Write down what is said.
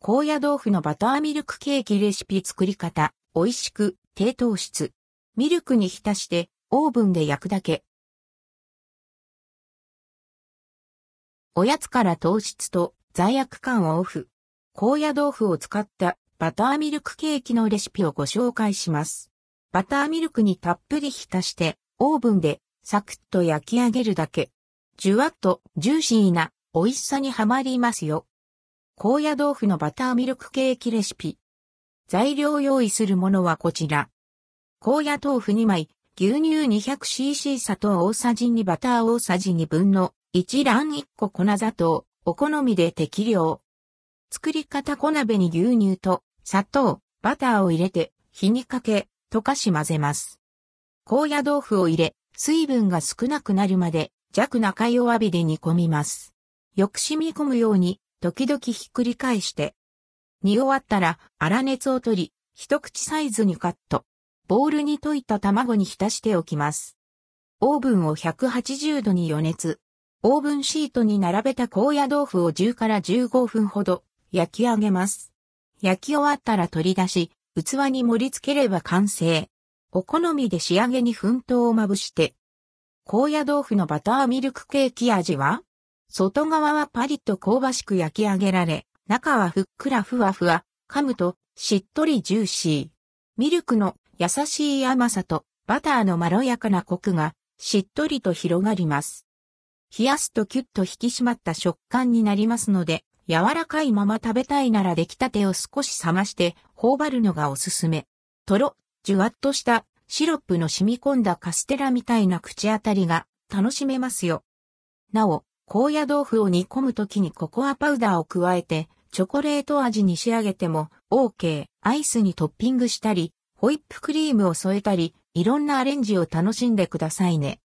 高野豆腐のバターミルクケーキレシピ作り方、美味しく、低糖質。ミルクに浸してオーブンで焼くだけ。おやつから糖質と罪悪感をオフ。高野豆腐を使ったバターミルクケーキのレシピをご紹介します。バターミルクにたっぷり浸してオーブンでサクッと焼き上げるだけ。じゅわっとジューシーな美味しさにはまりますよ。高野豆腐のバターミルクケーキレシピ。材料用意するものはこちら。高野豆腐2枚、牛乳 200cc 砂糖大さじ2バター大さじ2分の1卵1個粉砂糖、お好みで適量。作り方小鍋に牛乳と砂糖、バターを入れて火にかけ、溶かし混ぜます。高野豆腐を入れ、水分が少なくなるまで弱中弱火で煮込みます。よく染み込むように時々ひっくり返して。煮終わったら粗熱を取り、一口サイズにカット。ボウルに溶いた卵に浸しておきます。オーブンを180度に予熱。オーブンシートに並べた高野豆腐を10から15分ほど焼き上げます。焼き終わったら取り出し、器に盛り付ければ完成。お好みで仕上げに粉糖をまぶして。高野豆腐のバターミルクケーキ味は？外側はパリッと香ばしく焼き上げられ、中はふっくらふわふわ、噛むとしっとりジューシー。ミルクの優しい甘さとバターのまろやかなコクがしっとりと広がります。冷やすとキュッと引き締まった食感になりますので、柔らかいまま食べたいなら出来たてを少し冷まして頬張るのがおすすめ。とろ、じゅわっとしたシロップの染み込んだカステラみたいな口当たりが楽しめますよ。なお、高野豆腐を煮込む時にココアパウダーを加えてチョコレート味に仕上げても OK。アイスにトッピングしたり、ホイップクリームを添えたり、いろんなアレンジを楽しんでくださいね。